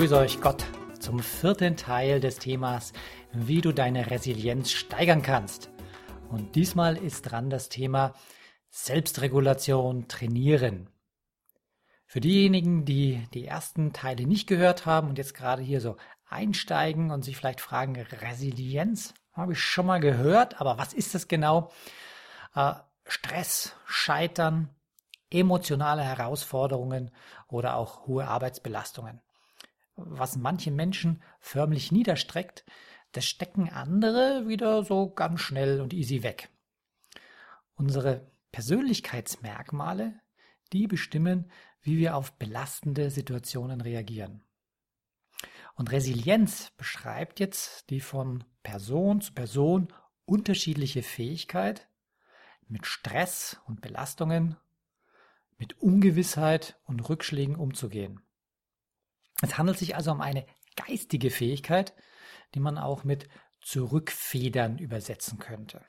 Grüße euch Gott zum vierten Teil des Themas, wie du deine Resilienz steigern kannst. Und diesmal ist dran das Thema Selbstregulation trainieren. Für diejenigen, die die ersten Teile nicht gehört haben und jetzt gerade hier so einsteigen und sich vielleicht fragen, Resilienz habe ich schon mal gehört, aber was ist das genau? Äh, Stress, Scheitern, emotionale Herausforderungen oder auch hohe Arbeitsbelastungen was manche Menschen förmlich niederstreckt, das stecken andere wieder so ganz schnell und easy weg. Unsere Persönlichkeitsmerkmale, die bestimmen, wie wir auf belastende Situationen reagieren. Und Resilienz beschreibt jetzt die von Person zu Person unterschiedliche Fähigkeit, mit Stress und Belastungen, mit Ungewissheit und Rückschlägen umzugehen. Es handelt sich also um eine geistige Fähigkeit, die man auch mit zurückfedern übersetzen könnte.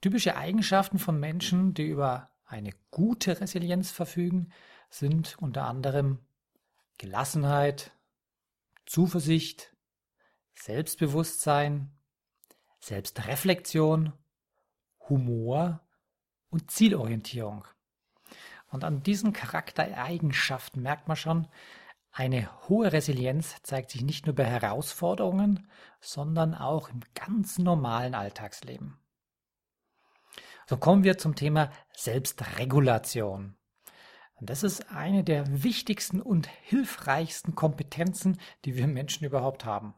Typische Eigenschaften von Menschen, die über eine gute Resilienz verfügen, sind unter anderem Gelassenheit, Zuversicht, Selbstbewusstsein, Selbstreflexion, Humor und Zielorientierung. Und an diesen Charaktereigenschaften merkt man schon, eine hohe Resilienz zeigt sich nicht nur bei Herausforderungen, sondern auch im ganz normalen Alltagsleben. So kommen wir zum Thema Selbstregulation. Das ist eine der wichtigsten und hilfreichsten Kompetenzen, die wir Menschen überhaupt haben.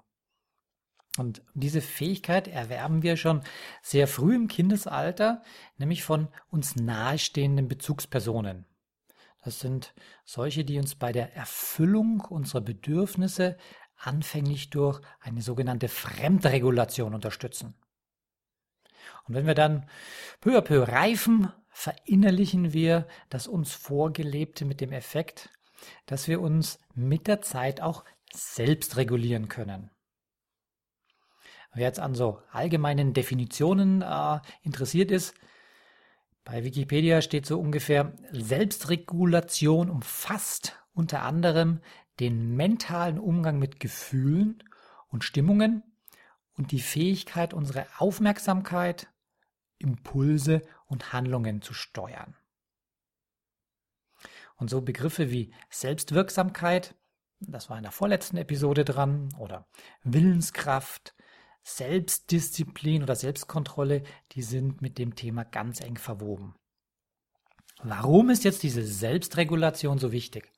Und diese Fähigkeit erwerben wir schon sehr früh im Kindesalter, nämlich von uns nahestehenden Bezugspersonen. Das sind solche, die uns bei der Erfüllung unserer Bedürfnisse anfänglich durch eine sogenannte Fremdregulation unterstützen. Und wenn wir dann peu à peu reifen, verinnerlichen wir das uns Vorgelebte mit dem Effekt, dass wir uns mit der Zeit auch selbst regulieren können. Wer jetzt an so allgemeinen Definitionen äh, interessiert ist, bei Wikipedia steht so ungefähr, Selbstregulation umfasst unter anderem den mentalen Umgang mit Gefühlen und Stimmungen und die Fähigkeit, unsere Aufmerksamkeit, Impulse und Handlungen zu steuern. Und so Begriffe wie Selbstwirksamkeit, das war in der vorletzten Episode dran, oder Willenskraft, Selbstdisziplin oder Selbstkontrolle, die sind mit dem Thema ganz eng verwoben. Warum ist jetzt diese Selbstregulation so wichtig?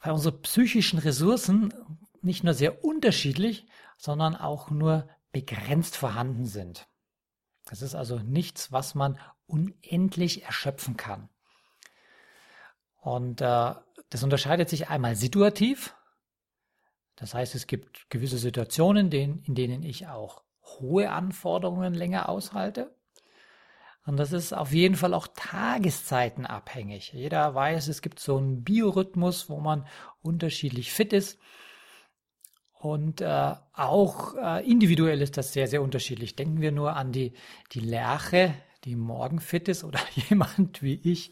Weil unsere psychischen Ressourcen nicht nur sehr unterschiedlich, sondern auch nur begrenzt vorhanden sind. Das ist also nichts, was man unendlich erschöpfen kann. Und äh, das unterscheidet sich einmal situativ, das heißt, es gibt gewisse Situationen, in denen ich auch hohe Anforderungen länger aushalte. Und das ist auf jeden Fall auch tageszeitenabhängig. Jeder weiß, es gibt so einen Biorhythmus, wo man unterschiedlich fit ist. Und äh, auch äh, individuell ist das sehr, sehr unterschiedlich. Denken wir nur an die, die Lerche, die morgen fit ist oder jemand wie ich,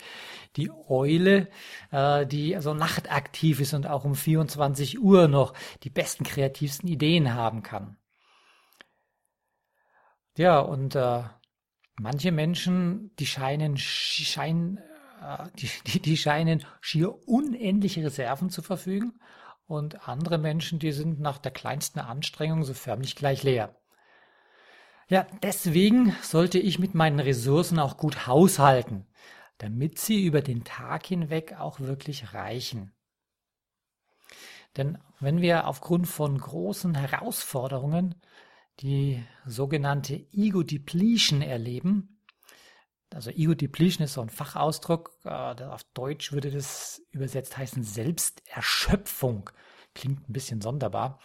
die Eule, äh, die also nachtaktiv ist und auch um 24 Uhr noch die besten, kreativsten Ideen haben kann. Ja, und äh, manche Menschen, die scheinen, scheinen, äh, die, die, die scheinen schier unendliche Reserven zu verfügen und andere Menschen, die sind nach der kleinsten Anstrengung so förmlich gleich leer. Ja, deswegen sollte ich mit meinen Ressourcen auch gut haushalten, damit sie über den Tag hinweg auch wirklich reichen. Denn wenn wir aufgrund von großen Herausforderungen die sogenannte Ego Depletion erleben, also Ego Depletion ist so ein Fachausdruck. Äh, auf Deutsch würde das übersetzt heißen Selbsterschöpfung. Klingt ein bisschen sonderbar.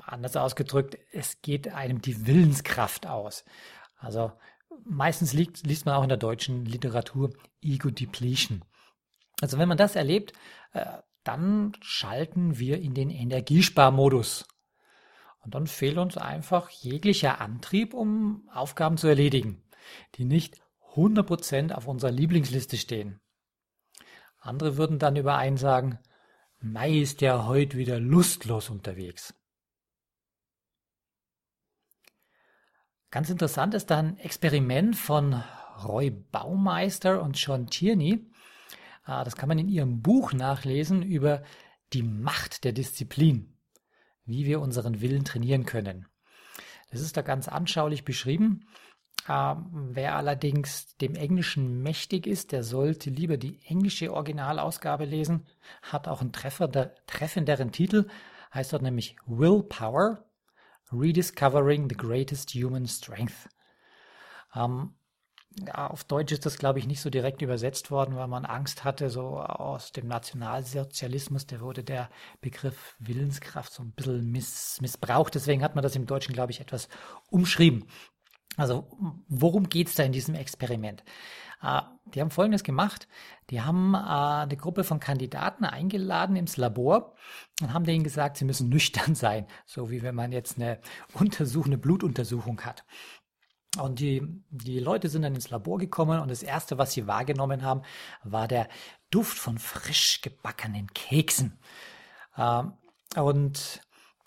Anders ausgedrückt, es geht einem die Willenskraft aus. Also meistens liegt, liest man auch in der deutschen Literatur Ego Depletion. Also wenn man das erlebt, äh, dann schalten wir in den Energiesparmodus. Und dann fehlt uns einfach jeglicher Antrieb, um Aufgaben zu erledigen, die nicht 100% auf unserer Lieblingsliste stehen. Andere würden dann überein sagen, Mai ist ja heute wieder lustlos unterwegs. Ganz interessant ist dann ein Experiment von Roy Baumeister und John Tierney. Ah, das kann man in ihrem Buch nachlesen über die Macht der Disziplin, wie wir unseren Willen trainieren können. Das ist da ganz anschaulich beschrieben. Ähm, wer allerdings dem Englischen mächtig ist, der sollte lieber die englische Originalausgabe lesen, hat auch einen treffenderen Titel, heißt dort nämlich Willpower, Rediscovering the Greatest Human Strength. Ähm, ja, auf Deutsch ist das, glaube ich, nicht so direkt übersetzt worden, weil man Angst hatte, so aus dem Nationalsozialismus, der wurde der Begriff Willenskraft so ein bisschen miss, missbraucht. Deswegen hat man das im Deutschen, glaube ich, etwas umschrieben. Also worum geht's da in diesem Experiment? Äh, die haben Folgendes gemacht. Die haben äh, eine Gruppe von Kandidaten eingeladen ins Labor und haben denen gesagt, sie müssen nüchtern sein, so wie wenn man jetzt eine untersuchende Blutuntersuchung hat. Und die, die Leute sind dann ins Labor gekommen und das Erste, was sie wahrgenommen haben, war der Duft von frisch gebackenen Keksen. Ähm, und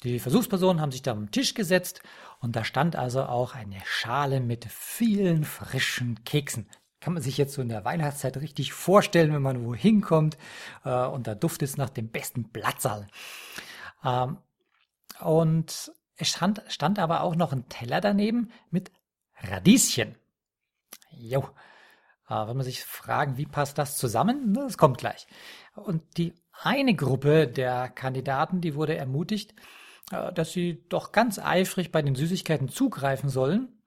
die Versuchspersonen haben sich da am Tisch gesetzt und da stand also auch eine Schale mit vielen frischen Keksen. Kann man sich jetzt so in der Weihnachtszeit richtig vorstellen, wenn man wohin kommt äh, und da duftet es nach dem besten Blattsaal. Ähm, und es stand, stand aber auch noch ein Teller daneben mit Radieschen. Jo. Äh, wenn man sich fragen, wie passt das zusammen? Das kommt gleich. Und die eine Gruppe der Kandidaten, die wurde ermutigt, äh, dass sie doch ganz eifrig bei den Süßigkeiten zugreifen sollen.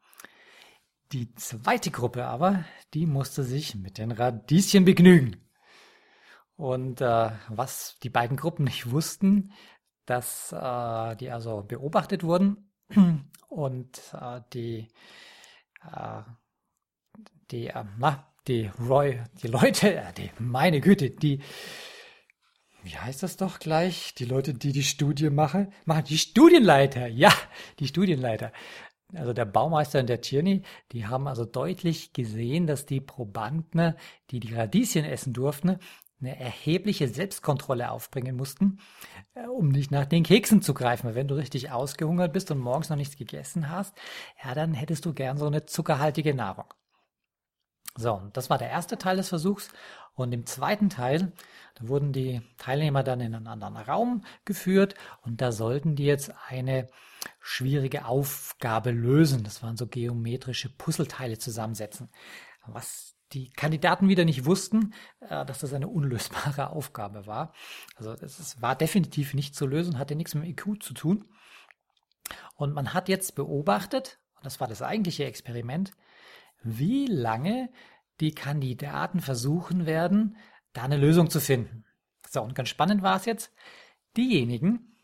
Die zweite Gruppe aber, die musste sich mit den Radieschen begnügen. Und äh, was die beiden Gruppen nicht wussten, dass äh, die also beobachtet wurden und äh, die äh, die, äh, na, die Roy, die Leute, äh, die, meine Güte, die, wie heißt das doch gleich? Die Leute, die die Studie machen, machen die Studienleiter. Ja, die Studienleiter. Also der Baumeister und der Tierney, die haben also deutlich gesehen, dass die Probanden, die die Radieschen essen durften, eine erhebliche Selbstkontrolle aufbringen mussten, äh, um nicht nach den Keksen zu greifen. Wenn du richtig ausgehungert bist und morgens noch nichts gegessen hast, ja, dann hättest du gern so eine zuckerhaltige Nahrung. So, das war der erste Teil des Versuchs. Und im zweiten Teil, da wurden die Teilnehmer dann in einen anderen Raum geführt und da sollten die jetzt eine schwierige Aufgabe lösen. Das waren so geometrische Puzzleteile zusammensetzen. Was die Kandidaten wieder nicht wussten, äh, dass das eine unlösbare Aufgabe war. Also es war definitiv nicht zu lösen, hatte nichts mit IQ zu tun. Und man hat jetzt beobachtet, und das war das eigentliche Experiment, wie lange die Kandidaten versuchen werden, da eine Lösung zu finden. So, und ganz spannend war es jetzt, diejenigen,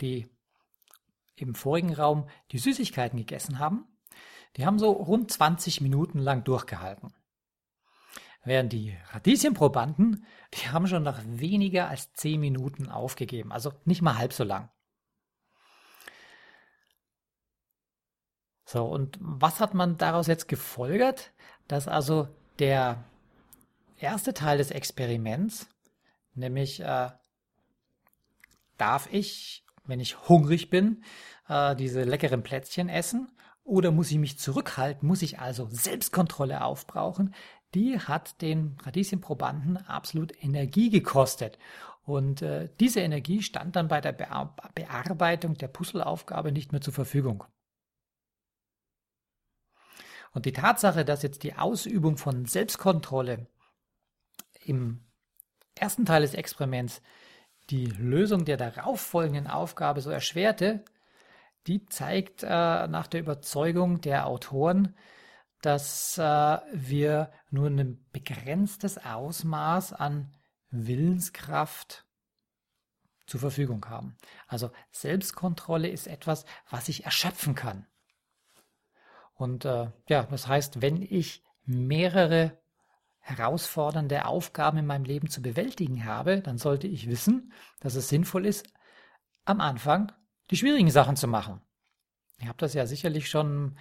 die im vorigen Raum die Süßigkeiten gegessen haben, die haben so rund 20 Minuten lang durchgehalten. Während die Radieschenprobanden, die haben schon nach weniger als 10 Minuten aufgegeben, also nicht mal halb so lang. So, und was hat man daraus jetzt gefolgert? Dass also der erste Teil des Experiments, nämlich äh, darf ich, wenn ich hungrig bin, äh, diese leckeren Plätzchen essen oder muss ich mich zurückhalten, muss ich also Selbstkontrolle aufbrauchen, die hat den Radieschenprobanden absolut Energie gekostet. Und äh, diese Energie stand dann bei der Be Bearbeitung der Puzzleaufgabe nicht mehr zur Verfügung. Und die Tatsache, dass jetzt die Ausübung von Selbstkontrolle im ersten Teil des Experiments die Lösung der darauffolgenden Aufgabe so erschwerte, die zeigt äh, nach der Überzeugung der Autoren, dass äh, wir nur ein begrenztes Ausmaß an Willenskraft zur Verfügung haben. Also Selbstkontrolle ist etwas, was ich erschöpfen kann. Und äh, ja, das heißt, wenn ich mehrere herausfordernde Aufgaben in meinem Leben zu bewältigen habe, dann sollte ich wissen, dass es sinnvoll ist, am Anfang die schwierigen Sachen zu machen. Ihr habt das ja sicherlich schon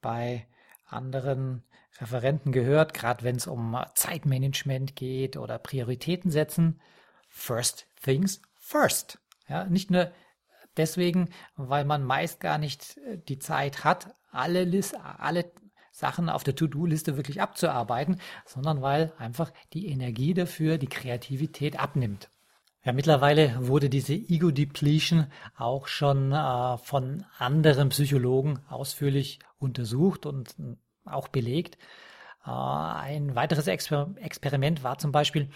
bei anderen Referenten gehört, gerade wenn es um Zeitmanagement geht oder Prioritäten setzen. First things first. Ja, nicht nur deswegen, weil man meist gar nicht äh, die Zeit hat, alle, List, alle Sachen auf der To-Do-Liste wirklich abzuarbeiten, sondern weil einfach die Energie dafür, die Kreativität abnimmt. Ja, mittlerweile wurde diese Ego Depletion auch schon äh, von anderen Psychologen ausführlich untersucht und äh, auch belegt. Äh, ein weiteres Exper Experiment war zum Beispiel,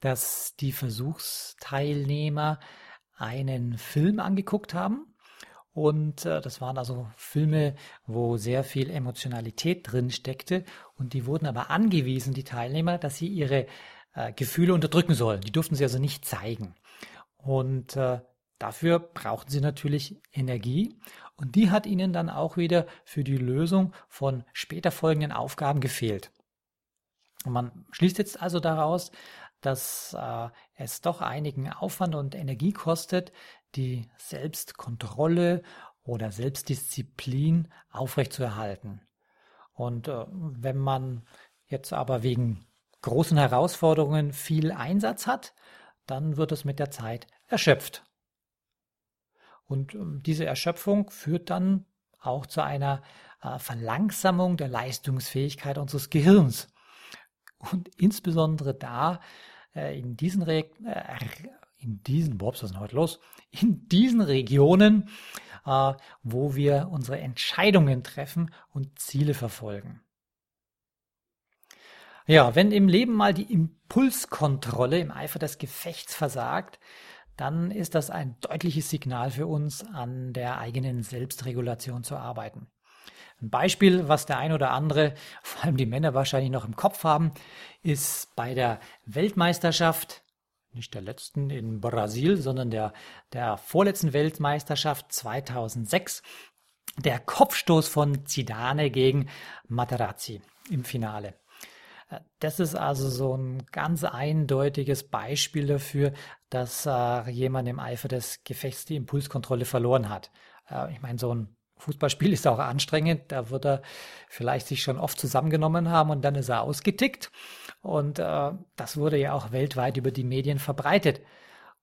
dass die Versuchsteilnehmer einen Film angeguckt haben. Und äh, das waren also Filme, wo sehr viel Emotionalität drin steckte. Und die wurden aber angewiesen, die Teilnehmer, dass sie ihre äh, Gefühle unterdrücken sollen. Die durften sie also nicht zeigen. Und äh, dafür brauchten sie natürlich Energie. Und die hat ihnen dann auch wieder für die Lösung von später folgenden Aufgaben gefehlt. Und man schließt jetzt also daraus, dass äh, es doch einigen Aufwand und Energie kostet, die Selbstkontrolle oder Selbstdisziplin aufrechtzuerhalten. Und äh, wenn man jetzt aber wegen großen Herausforderungen viel Einsatz hat, dann wird es mit der Zeit erschöpft. Und äh, diese Erschöpfung führt dann auch zu einer äh, Verlangsamung der Leistungsfähigkeit unseres Gehirns. Und insbesondere da, äh, in diesen, äh, in diesen, Bobs, was ist denn heute los? In diesen Regionen, äh, wo wir unsere Entscheidungen treffen und Ziele verfolgen. Ja, wenn im Leben mal die Impulskontrolle im Eifer des Gefechts versagt, dann ist das ein deutliches Signal für uns, an der eigenen Selbstregulation zu arbeiten. Ein Beispiel, was der ein oder andere, vor allem die Männer wahrscheinlich noch im Kopf haben, ist bei der Weltmeisterschaft, nicht der letzten in Brasil, sondern der, der vorletzten Weltmeisterschaft 2006, der Kopfstoß von Zidane gegen Materazzi im Finale. Das ist also so ein ganz eindeutiges Beispiel dafür, dass äh, jemand im Eifer des Gefechts die Impulskontrolle verloren hat. Äh, ich meine, so ein Fußballspiel ist auch anstrengend. Da wird er vielleicht sich schon oft zusammengenommen haben und dann ist er ausgetickt. Und äh, das wurde ja auch weltweit über die Medien verbreitet.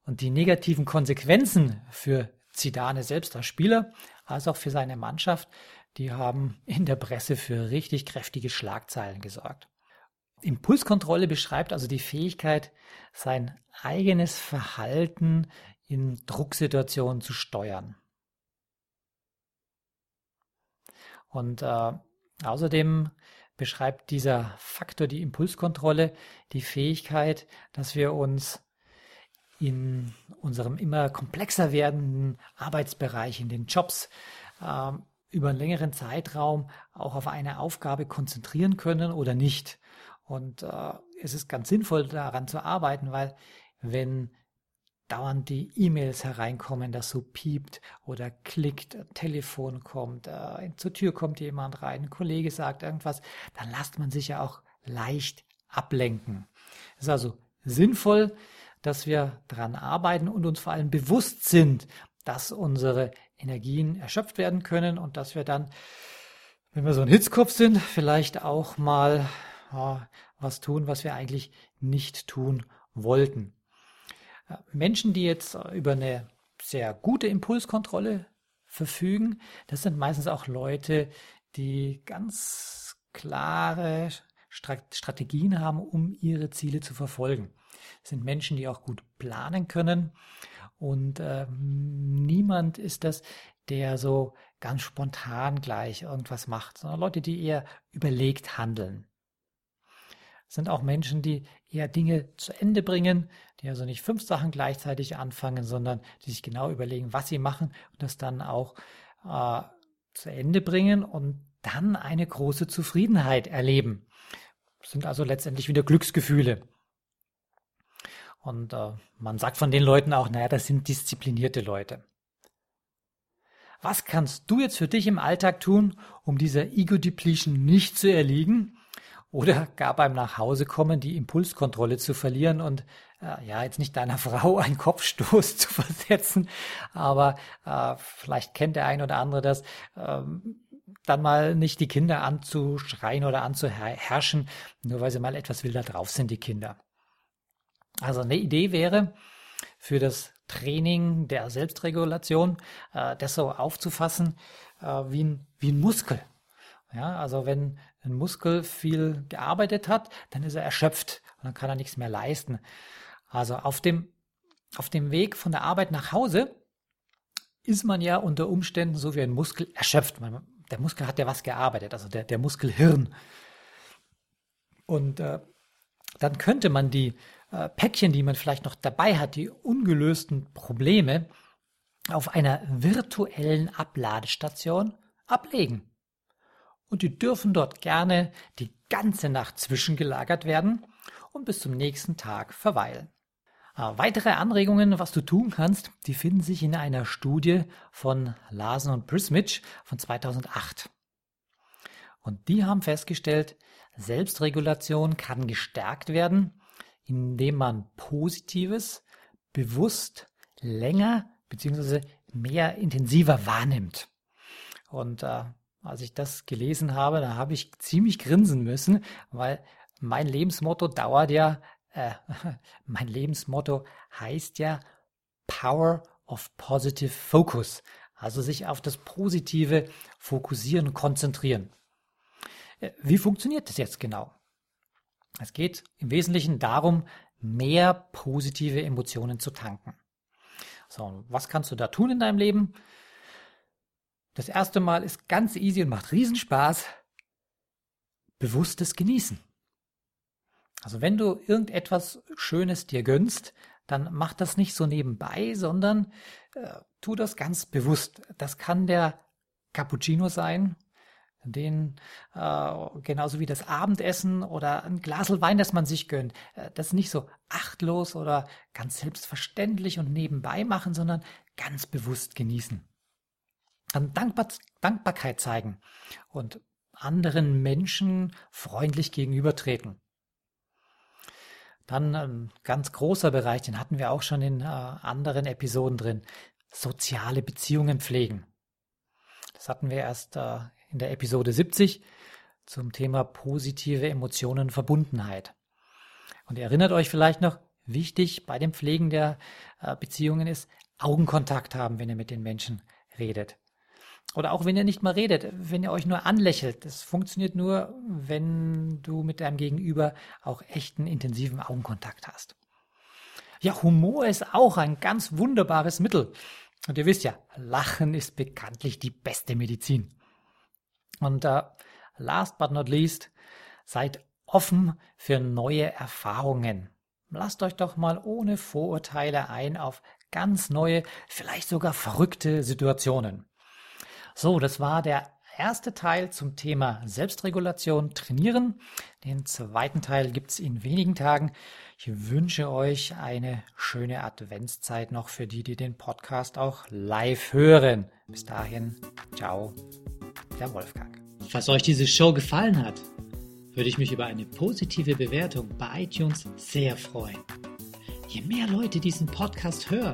Und die negativen Konsequenzen für Zidane selbst als Spieler, als auch für seine Mannschaft, die haben in der Presse für richtig kräftige Schlagzeilen gesorgt. Impulskontrolle beschreibt also die Fähigkeit, sein eigenes Verhalten in Drucksituationen zu steuern. Und äh, außerdem beschreibt dieser Faktor die Impulskontrolle die Fähigkeit, dass wir uns in unserem immer komplexer werdenden Arbeitsbereich, in den Jobs, äh, über einen längeren Zeitraum auch auf eine Aufgabe konzentrieren können oder nicht. Und äh, es ist ganz sinnvoll, daran zu arbeiten, weil wenn dauernd die E-Mails hereinkommen, das so piept oder klickt, Telefon kommt, äh, zur Tür kommt jemand rein, ein Kollege sagt irgendwas, dann lasst man sich ja auch leicht ablenken. Es ist also sinnvoll, dass wir daran arbeiten und uns vor allem bewusst sind, dass unsere Energien erschöpft werden können und dass wir dann, wenn wir so ein Hitzkopf sind, vielleicht auch mal ja, was tun, was wir eigentlich nicht tun wollten. Menschen, die jetzt über eine sehr gute Impulskontrolle verfügen, das sind meistens auch Leute, die ganz klare Strategien haben, um ihre Ziele zu verfolgen. Das sind Menschen, die auch gut planen können. Und äh, niemand ist das, der so ganz spontan gleich irgendwas macht, sondern Leute, die eher überlegt handeln sind auch Menschen, die eher Dinge zu Ende bringen, die also nicht fünf Sachen gleichzeitig anfangen, sondern die sich genau überlegen, was sie machen und das dann auch äh, zu Ende bringen und dann eine große Zufriedenheit erleben. Das sind also letztendlich wieder Glücksgefühle. Und äh, man sagt von den Leuten auch, naja, das sind disziplinierte Leute. Was kannst du jetzt für dich im Alltag tun, um dieser Ego-Depletion nicht zu erliegen? Oder gar beim Nachhausekommen die Impulskontrolle zu verlieren und äh, ja, jetzt nicht deiner Frau einen Kopfstoß zu versetzen, aber äh, vielleicht kennt der ein oder andere das, ähm, dann mal nicht die Kinder anzuschreien oder anzuherrschen, nur weil sie mal etwas wilder drauf sind, die Kinder. Also eine Idee wäre für das Training der Selbstregulation, äh, das so aufzufassen äh, wie, ein, wie ein Muskel. Ja, also wenn ein Muskel viel gearbeitet hat, dann ist er erschöpft und dann kann er nichts mehr leisten. Also auf dem, auf dem Weg von der Arbeit nach Hause ist man ja unter Umständen so wie ein Muskel erschöpft. Man, der Muskel hat ja was gearbeitet, also der, der Muskelhirn. Und äh, dann könnte man die äh, Päckchen, die man vielleicht noch dabei hat, die ungelösten Probleme, auf einer virtuellen Abladestation ablegen. Und die dürfen dort gerne die ganze Nacht zwischengelagert werden und bis zum nächsten Tag verweilen. Äh, weitere Anregungen, was du tun kannst, die finden sich in einer Studie von Larsen und Prismich von 2008. Und die haben festgestellt, Selbstregulation kann gestärkt werden, indem man Positives bewusst länger bzw. mehr intensiver wahrnimmt. Und äh, als ich das gelesen habe, da habe ich ziemlich grinsen müssen, weil mein Lebensmotto dauert ja äh, mein Lebensmotto heißt ja Power of Positive Focus, also sich auf das Positive fokussieren konzentrieren. Äh, wie funktioniert das jetzt genau? Es geht im Wesentlichen darum, mehr positive Emotionen zu tanken. So, was kannst du da tun in deinem Leben? Das erste Mal ist ganz easy und macht Riesenspaß. Bewusstes Genießen. Also wenn du irgendetwas Schönes dir gönnst, dann mach das nicht so nebenbei, sondern äh, tu das ganz bewusst. Das kann der Cappuccino sein, den äh, genauso wie das Abendessen oder ein Glas Wein, das man sich gönnt. Äh, das nicht so achtlos oder ganz selbstverständlich und nebenbei machen, sondern ganz bewusst genießen. Dann Dankbar Dankbarkeit zeigen und anderen Menschen freundlich gegenübertreten. Dann ein ganz großer Bereich, den hatten wir auch schon in äh, anderen Episoden drin. Soziale Beziehungen pflegen. Das hatten wir erst äh, in der Episode 70 zum Thema positive Emotionen Verbundenheit. Und ihr erinnert euch vielleicht noch, wichtig bei dem Pflegen der äh, Beziehungen ist, Augenkontakt haben, wenn ihr mit den Menschen redet. Oder auch wenn ihr nicht mal redet, wenn ihr euch nur anlächelt. Das funktioniert nur, wenn du mit deinem Gegenüber auch echten, intensiven Augenkontakt hast. Ja, Humor ist auch ein ganz wunderbares Mittel. Und ihr wisst ja, Lachen ist bekanntlich die beste Medizin. Und uh, last but not least, seid offen für neue Erfahrungen. Lasst euch doch mal ohne Vorurteile ein auf ganz neue, vielleicht sogar verrückte Situationen. So, das war der erste Teil zum Thema Selbstregulation trainieren. Den zweiten Teil gibt's in wenigen Tagen. Ich wünsche euch eine schöne Adventszeit noch für die, die den Podcast auch live hören. Bis dahin, ciao, der Wolfgang. Falls euch diese Show gefallen hat, würde ich mich über eine positive Bewertung bei iTunes sehr freuen. Je mehr Leute diesen Podcast hören,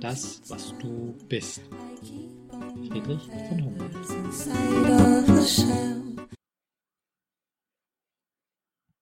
das, was du bist. Friedrich von Humboldt.